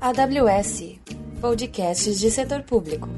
AWS Podcasts de Setor Público.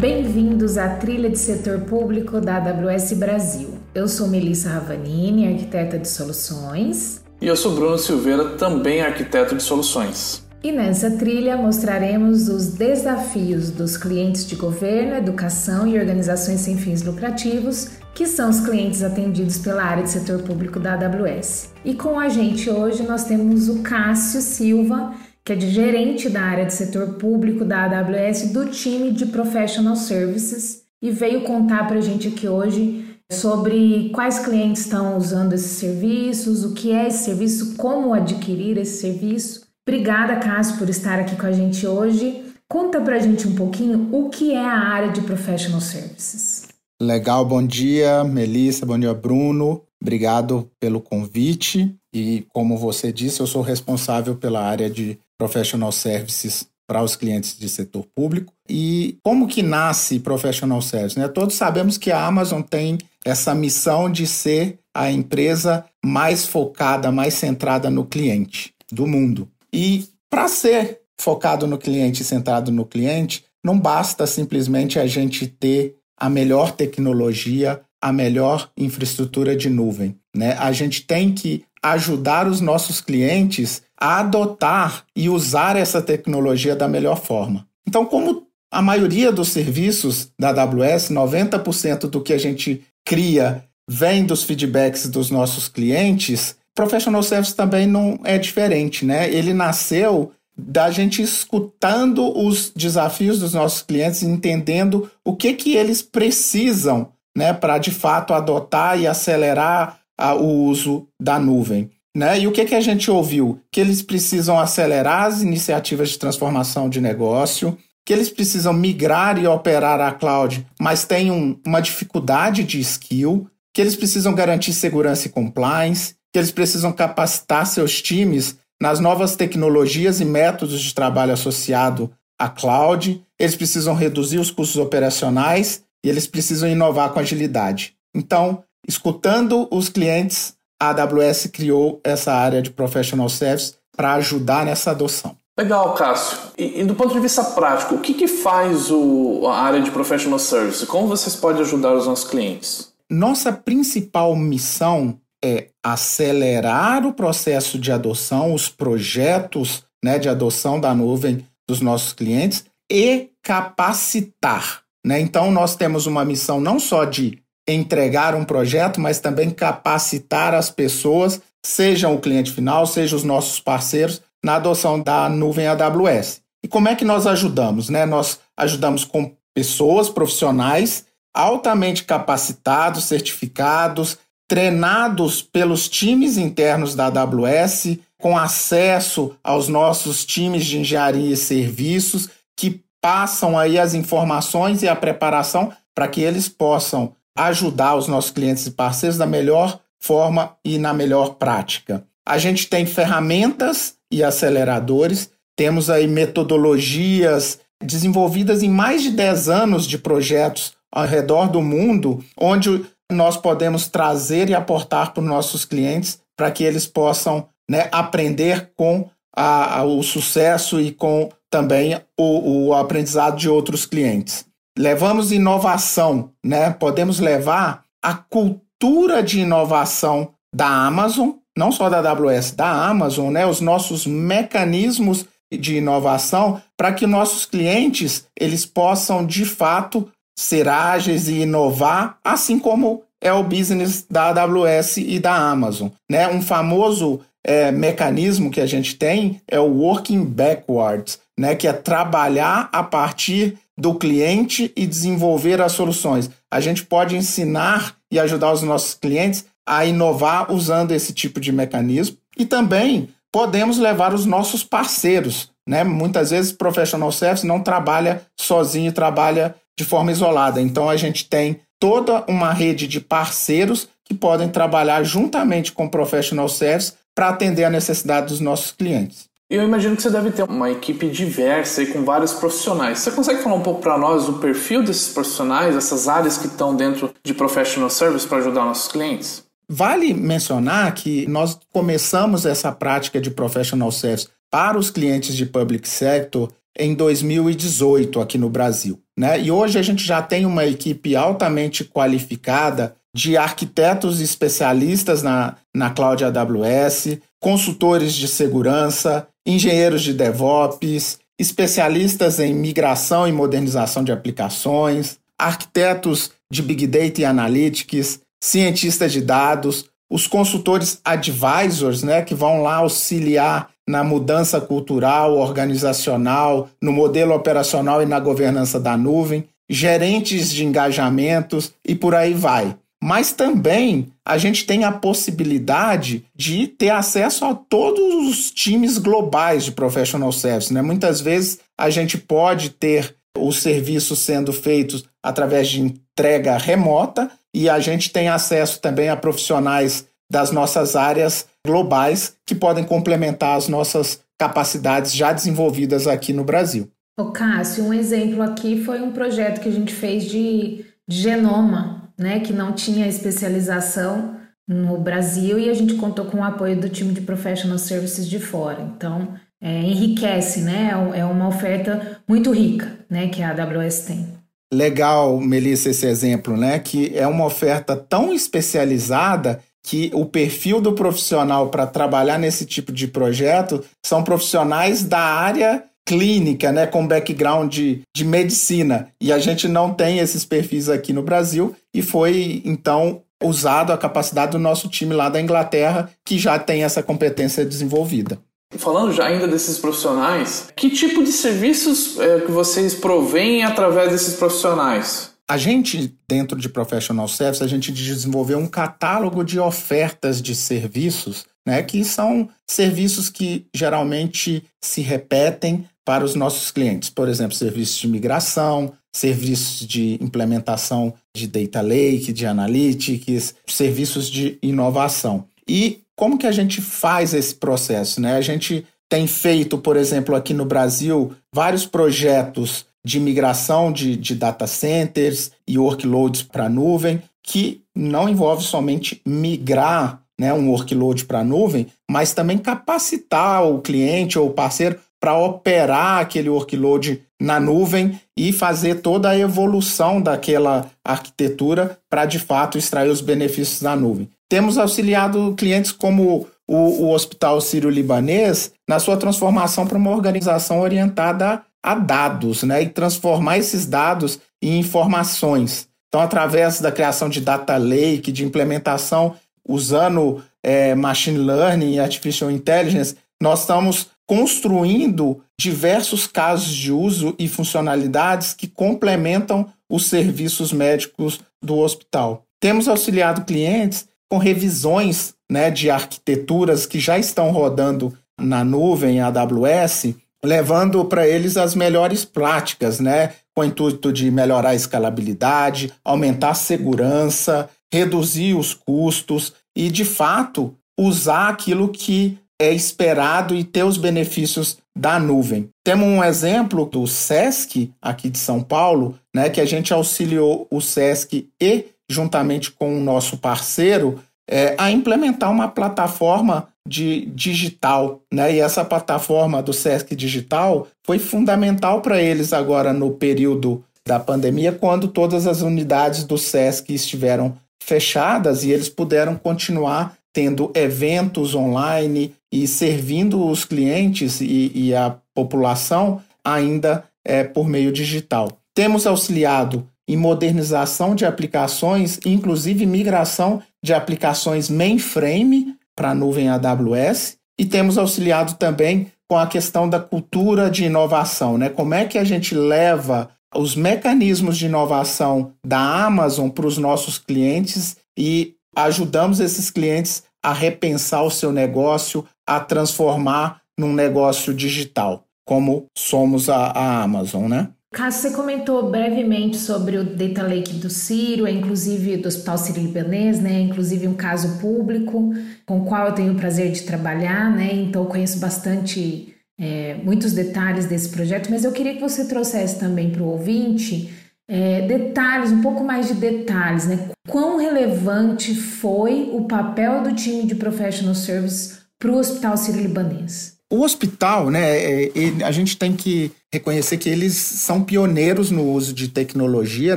Bem-vindos à trilha de setor público da AWS Brasil. Eu sou Melissa Ravanini, arquiteta de soluções. E eu sou Bruno Silveira, também arquiteto de soluções. E nessa trilha mostraremos os desafios dos clientes de governo, educação e organizações sem fins lucrativos, que são os clientes atendidos pela área de setor público da AWS. E com a gente hoje nós temos o Cássio Silva, que é de gerente da área de setor público da AWS do time de Professional Services e veio contar para a gente aqui hoje sobre quais clientes estão usando esses serviços, o que é esse serviço, como adquirir esse serviço Obrigada, Cássio, por estar aqui com a gente hoje. Conta pra gente um pouquinho o que é a área de Professional Services. Legal, bom dia, Melissa, bom dia, Bruno. Obrigado pelo convite. E como você disse, eu sou responsável pela área de Professional Services para os clientes de setor público. E como que nasce Professional Services? Né? Todos sabemos que a Amazon tem essa missão de ser a empresa mais focada, mais centrada no cliente do mundo. E para ser focado no cliente, centrado no cliente, não basta simplesmente a gente ter a melhor tecnologia, a melhor infraestrutura de nuvem. Né? A gente tem que ajudar os nossos clientes a adotar e usar essa tecnologia da melhor forma. Então, como a maioria dos serviços da AWS, 90% do que a gente cria vem dos feedbacks dos nossos clientes, Professional Service também não é diferente, né? Ele nasceu da gente escutando os desafios dos nossos clientes, entendendo o que que eles precisam, né, para de fato adotar e acelerar a, o uso da nuvem. Né? E o que, que a gente ouviu? Que eles precisam acelerar as iniciativas de transformação de negócio, que eles precisam migrar e operar a cloud, mas têm um, uma dificuldade de skill, que eles precisam garantir segurança e compliance, que eles precisam capacitar seus times nas novas tecnologias e métodos de trabalho associado à cloud, eles precisam reduzir os custos operacionais e eles precisam inovar com agilidade. Então, escutando os clientes, a AWS criou essa área de professional service para ajudar nessa adoção. Legal, Cássio. E, e, do ponto de vista prático, o que, que faz o, a área de professional service? Como vocês podem ajudar os nossos clientes? Nossa principal missão é acelerar o processo de adoção, os projetos né, de adoção da nuvem dos nossos clientes e capacitar. Né? Então, nós temos uma missão não só de entregar um projeto, mas também capacitar as pessoas, sejam o cliente final, sejam os nossos parceiros, na adoção da nuvem AWS. E como é que nós ajudamos? Né? Nós ajudamos com pessoas profissionais altamente capacitados, certificados, treinados pelos times internos da AWS, com acesso aos nossos times de engenharia e serviços, que passam aí as informações e a preparação para que eles possam ajudar os nossos clientes e parceiros da melhor forma e na melhor prática. A gente tem ferramentas e aceleradores, temos aí metodologias desenvolvidas em mais de 10 anos de projetos ao redor do mundo, onde nós podemos trazer e aportar para os nossos clientes para que eles possam né, aprender com a, a, o sucesso e com também o, o aprendizado de outros clientes. Levamos inovação, né? podemos levar a cultura de inovação da Amazon, não só da AWS, da Amazon, né? os nossos mecanismos de inovação para que nossos clientes eles possam de fato ser ágeis e inovar, assim como é o business da AWS e da Amazon. Né? Um famoso é, mecanismo que a gente tem é o working backwards, né? que é trabalhar a partir do cliente e desenvolver as soluções. A gente pode ensinar e ajudar os nossos clientes a inovar usando esse tipo de mecanismo e também podemos levar os nossos parceiros. Né? Muitas vezes, Professional Service não trabalha sozinho, trabalha de forma isolada. Então a gente tem toda uma rede de parceiros que podem trabalhar juntamente com o Professional Service para atender a necessidade dos nossos clientes. Eu imagino que você deve ter uma equipe diversa e com vários profissionais. Você consegue falar um pouco para nós do perfil desses profissionais, essas áreas que estão dentro de professional service para ajudar nossos clientes? Vale mencionar que nós começamos essa prática de professional service para os clientes de public sector em 2018 aqui no Brasil. Né? E hoje a gente já tem uma equipe altamente qualificada de arquitetos especialistas na, na Cloud AWS, consultores de segurança, engenheiros de DevOps, especialistas em migração e modernização de aplicações, arquitetos de Big Data e Analytics, cientistas de dados, os consultores advisors, né, que vão lá auxiliar na mudança cultural, organizacional, no modelo operacional e na governança da nuvem, gerentes de engajamentos e por aí vai. Mas também a gente tem a possibilidade de ter acesso a todos os times globais de professional service. Né? Muitas vezes a gente pode ter os serviços sendo feitos através de entrega remota e a gente tem acesso também a profissionais das nossas áreas globais que podem complementar as nossas capacidades já desenvolvidas aqui no Brasil. O Cássio, um exemplo aqui foi um projeto que a gente fez de, de genoma, né, que não tinha especialização no Brasil e a gente contou com o apoio do time de Professional Services de fora. Então, é, enriquece, né? É, é uma oferta muito rica, né, que a AWS tem. Legal, Melissa, esse exemplo, né? Que é uma oferta tão especializada que o perfil do profissional para trabalhar nesse tipo de projeto são profissionais da área clínica, né, com background de, de medicina. E a gente não tem esses perfis aqui no Brasil e foi então usado a capacidade do nosso time lá da Inglaterra, que já tem essa competência desenvolvida. Falando já ainda desses profissionais, que tipo de serviços é, que vocês provêm através desses profissionais? A gente, dentro de Professional Service, a gente desenvolveu um catálogo de ofertas de serviços, né, que são serviços que geralmente se repetem para os nossos clientes. Por exemplo, serviços de migração, serviços de implementação de data lake, de analytics, serviços de inovação. E como que a gente faz esse processo? Né? A gente tem feito, por exemplo, aqui no Brasil, vários projetos de migração de, de data centers e workloads para a nuvem, que não envolve somente migrar né, um workload para a nuvem, mas também capacitar o cliente ou o parceiro para operar aquele workload na nuvem e fazer toda a evolução daquela arquitetura para de fato extrair os benefícios da nuvem. Temos auxiliado clientes como o, o Hospital Sírio-Libanês na sua transformação para uma organização orientada a dados, né? E transformar esses dados em informações. Então, através da criação de data lake, de implementação usando é, machine learning e artificial intelligence, nós estamos construindo diversos casos de uso e funcionalidades que complementam os serviços médicos do hospital. Temos auxiliado clientes com revisões né, de arquiteturas que já estão rodando na nuvem AWS levando para eles as melhores práticas, né? Com o intuito de melhorar a escalabilidade, aumentar a segurança, reduzir os custos e, de fato, usar aquilo que é esperado e ter os benefícios da nuvem. Temos um exemplo do SESC aqui de São Paulo, né, que a gente auxiliou o SESC e juntamente com o nosso parceiro é, a implementar uma plataforma de digital, né? E essa plataforma do Sesc Digital foi fundamental para eles agora no período da pandemia, quando todas as unidades do Sesc estiveram fechadas e eles puderam continuar tendo eventos online e servindo os clientes e, e a população ainda é, por meio digital. Temos auxiliado em modernização de aplicações, inclusive migração de aplicações mainframe para a nuvem AWS e temos auxiliado também com a questão da cultura de inovação, né? Como é que a gente leva os mecanismos de inovação da Amazon para os nossos clientes e ajudamos esses clientes a repensar o seu negócio, a transformar num negócio digital, como somos a, a Amazon, né? Cássio, você comentou brevemente sobre o Data Lake do Ciro, inclusive do Hospital Sírio-Libanês, né? Inclusive um caso público com o qual eu tenho o prazer de trabalhar, né? Então conheço bastante é, muitos detalhes desse projeto, mas eu queria que você trouxesse também para o ouvinte é, detalhes, um pouco mais de detalhes, né? Quão relevante foi o papel do time de Professional Service para o Hospital Sírio-Libanês? O hospital, né, é, a gente tem que reconhecer que eles são pioneiros no uso de tecnologia,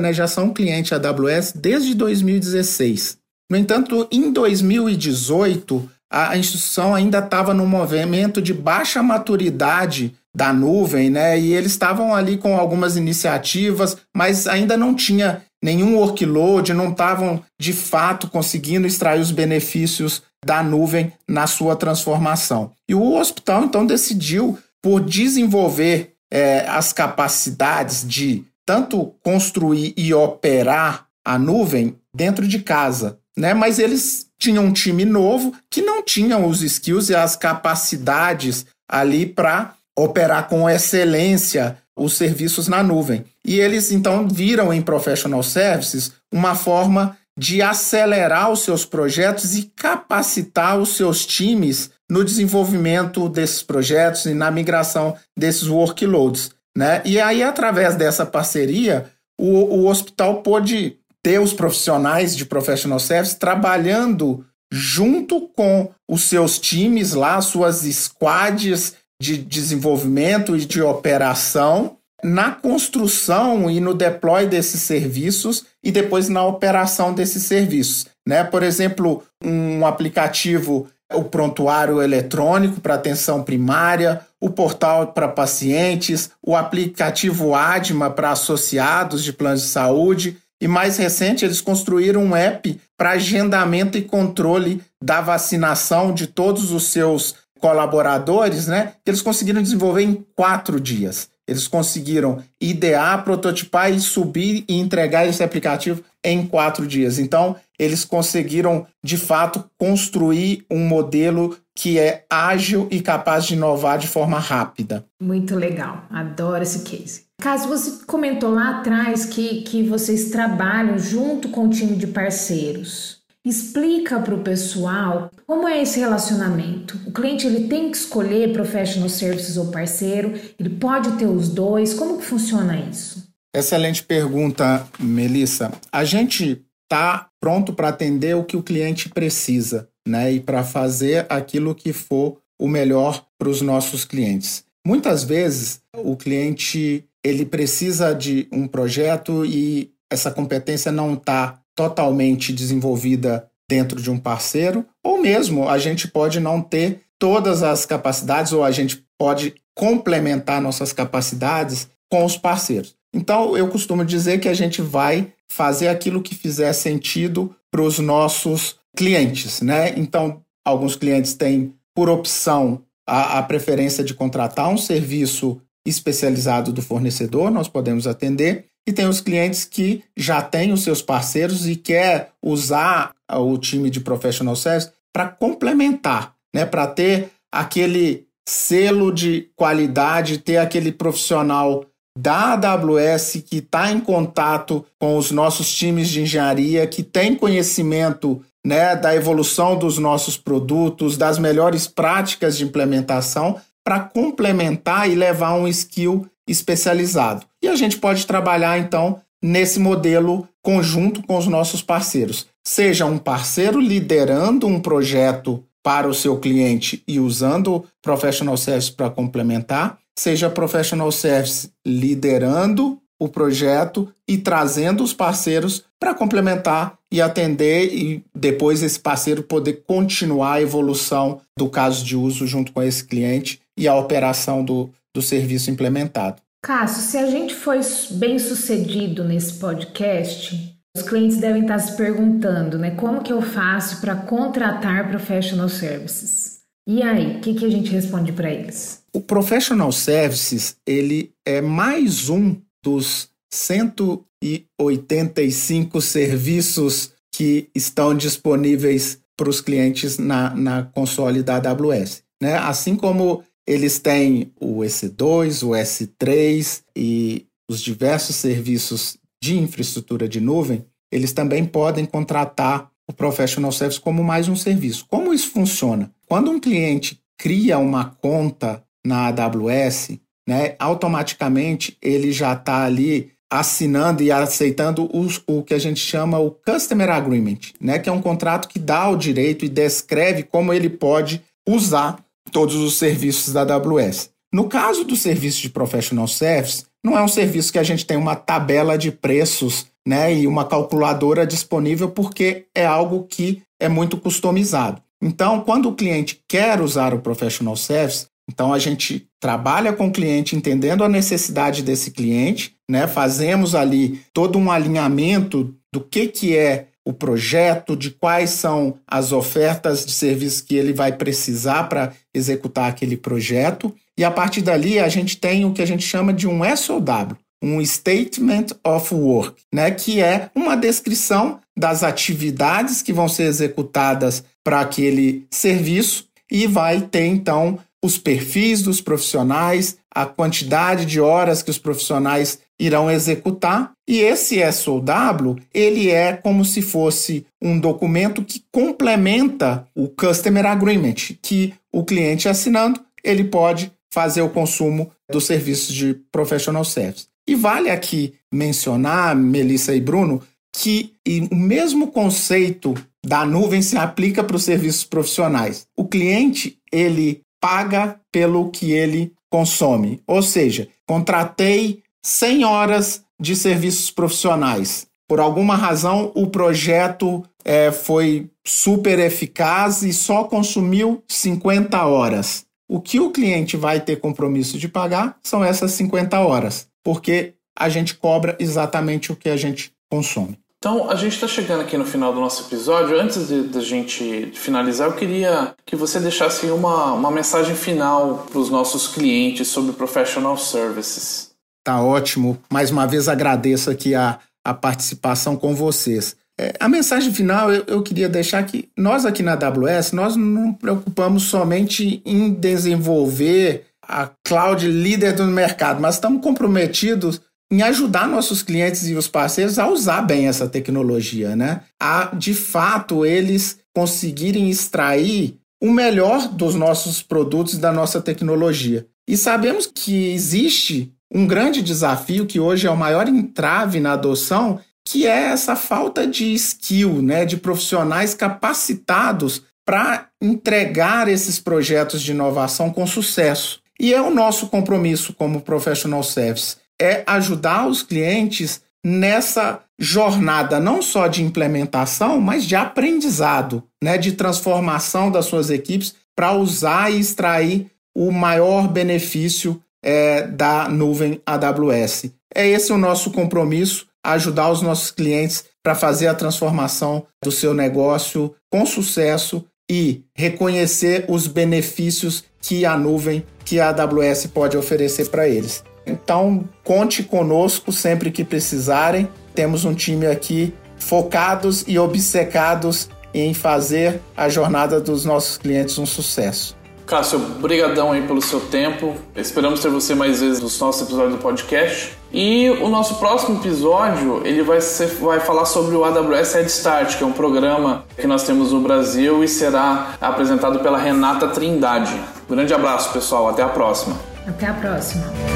né, já são cliente AWS desde 2016. No entanto, em 2018, a instituição ainda estava no movimento de baixa maturidade da nuvem, né? E eles estavam ali com algumas iniciativas, mas ainda não tinha nenhum workload, não estavam de fato conseguindo extrair os benefícios da nuvem na sua transformação. E o hospital então decidiu por desenvolver é, as capacidades de tanto construir e operar a nuvem dentro de casa, né? Mas eles tinham um time novo que não tinham os skills e as capacidades ali para operar com excelência os serviços na nuvem. E eles então viram em professional services uma forma de acelerar os seus projetos e capacitar os seus times no desenvolvimento desses projetos e na migração desses workloads. Né? E aí, através dessa parceria, o, o hospital pôde ter os profissionais de professional service trabalhando junto com os seus times lá, suas squads de desenvolvimento e de operação, na construção e no deploy desses serviços e depois na operação desses serviços. Né? Por exemplo, um aplicativo, o prontuário eletrônico para atenção primária, o portal para pacientes, o aplicativo ADMA para associados de planos de saúde e mais recente, eles construíram um app para agendamento e controle da vacinação de todos os seus colaboradores, né? Que eles conseguiram desenvolver em quatro dias. Eles conseguiram idear, prototipar e subir e entregar esse aplicativo em quatro dias. Então, eles conseguiram, de fato, construir um modelo que é ágil e capaz de inovar de forma rápida. Muito legal, adoro esse case. Caso você comentou lá atrás que, que vocês trabalham junto com o time de parceiros. Explica para o pessoal como é esse relacionamento. O cliente ele tem que escolher professional services ou parceiro, ele pode ter os dois. Como que funciona isso? Excelente pergunta, Melissa. A gente está pronto para atender o que o cliente precisa, né? E para fazer aquilo que for o melhor para os nossos clientes. Muitas vezes o cliente ele precisa de um projeto e essa competência não está totalmente desenvolvida dentro de um parceiro, ou mesmo a gente pode não ter todas as capacidades, ou a gente pode complementar nossas capacidades com os parceiros. Então, eu costumo dizer que a gente vai fazer aquilo que fizer sentido para os nossos clientes, né? Então, alguns clientes têm por opção a, a preferência de contratar um serviço especializado do fornecedor, nós podemos atender. E tem os clientes que já têm os seus parceiros e quer usar o time de professional service para complementar, né, para ter aquele selo de qualidade, ter aquele profissional da AWS que está em contato com os nossos times de engenharia, que tem conhecimento né, da evolução dos nossos produtos, das melhores práticas de implementação, para complementar e levar um skill especializado. E a gente pode trabalhar então nesse modelo conjunto com os nossos parceiros. Seja um parceiro liderando um projeto para o seu cliente e usando Professional Service para complementar, seja Professional Service liderando o projeto e trazendo os parceiros para complementar e atender e depois esse parceiro poder continuar a evolução do caso de uso junto com esse cliente e a operação do, do serviço implementado. Cássio, se a gente foi bem sucedido nesse podcast, os clientes devem estar se perguntando, né? Como que eu faço para contratar professional services? E aí, o que, que a gente responde para eles? O professional services ele é mais um dos 185 serviços que estão disponíveis para os clientes na, na console da AWS. Né? Assim como eles têm o EC2, o S3 e os diversos serviços de infraestrutura de nuvem, eles também podem contratar o Professional Service como mais um serviço. Como isso funciona? Quando um cliente cria uma conta na AWS, né, automaticamente ele já está ali assinando e aceitando os, o que a gente chama o Customer Agreement, né, que é um contrato que dá o direito e descreve como ele pode usar todos os serviços da AWS. No caso do serviço de Professional Service, não é um serviço que a gente tem uma tabela de preços né, e uma calculadora disponível, porque é algo que é muito customizado. Então, quando o cliente quer usar o Professional Service, então a gente trabalha com o cliente entendendo a necessidade desse cliente, né? Fazemos ali todo um alinhamento do que, que é o projeto, de quais são as ofertas de serviço que ele vai precisar para executar aquele projeto. E a partir dali a gente tem o que a gente chama de um SOW, um Statement of Work, né, que é uma descrição das atividades que vão ser executadas para aquele serviço e vai ter então os perfis dos profissionais, a quantidade de horas que os profissionais irão executar. E esse SOW, ele é como se fosse um documento que complementa o Customer Agreement, que o cliente assinando, ele pode fazer o consumo dos serviços de Professional Service. E vale aqui mencionar, Melissa e Bruno, que o mesmo conceito da nuvem se aplica para os serviços profissionais. O cliente, ele paga pelo que ele consome. Ou seja, contratei 100 horas de serviços profissionais. Por alguma razão, o projeto é, foi super eficaz e só consumiu 50 horas. O que o cliente vai ter compromisso de pagar são essas 50 horas, porque a gente cobra exatamente o que a gente consome. Então, a gente está chegando aqui no final do nosso episódio. Antes de, de, a gente finalizar, eu queria que você deixasse uma, uma mensagem final para os nossos clientes sobre professional services. Tá ótimo. Mais uma vez agradeço aqui a, a participação com vocês. É, a mensagem final eu, eu queria deixar que nós aqui na AWS, nós não preocupamos somente em desenvolver a cloud líder do mercado, mas estamos comprometidos em ajudar nossos clientes e os parceiros a usar bem essa tecnologia, né? A de fato eles conseguirem extrair o melhor dos nossos produtos e da nossa tecnologia. E sabemos que existe um grande desafio que hoje é o maior entrave na adoção, que é essa falta de skill, né, de profissionais capacitados para entregar esses projetos de inovação com sucesso. E é o nosso compromisso como professional service é ajudar os clientes nessa jornada não só de implementação, mas de aprendizado, né, de transformação das suas equipes para usar e extrair o maior benefício é, da nuvem AWS. É esse o nosso compromisso, ajudar os nossos clientes para fazer a transformação do seu negócio com sucesso e reconhecer os benefícios que a nuvem, que a AWS pode oferecer para eles. Então, conte conosco sempre que precisarem. Temos um time aqui focados e obcecados em fazer a jornada dos nossos clientes um sucesso. Cássio, brigadão aí pelo seu tempo. Esperamos ter você mais vezes nos nossos episódios do podcast. E o nosso próximo episódio, ele vai, ser, vai falar sobre o AWS Head Start, que é um programa que nós temos no Brasil e será apresentado pela Renata Trindade. grande abraço, pessoal. Até a próxima. Até a próxima.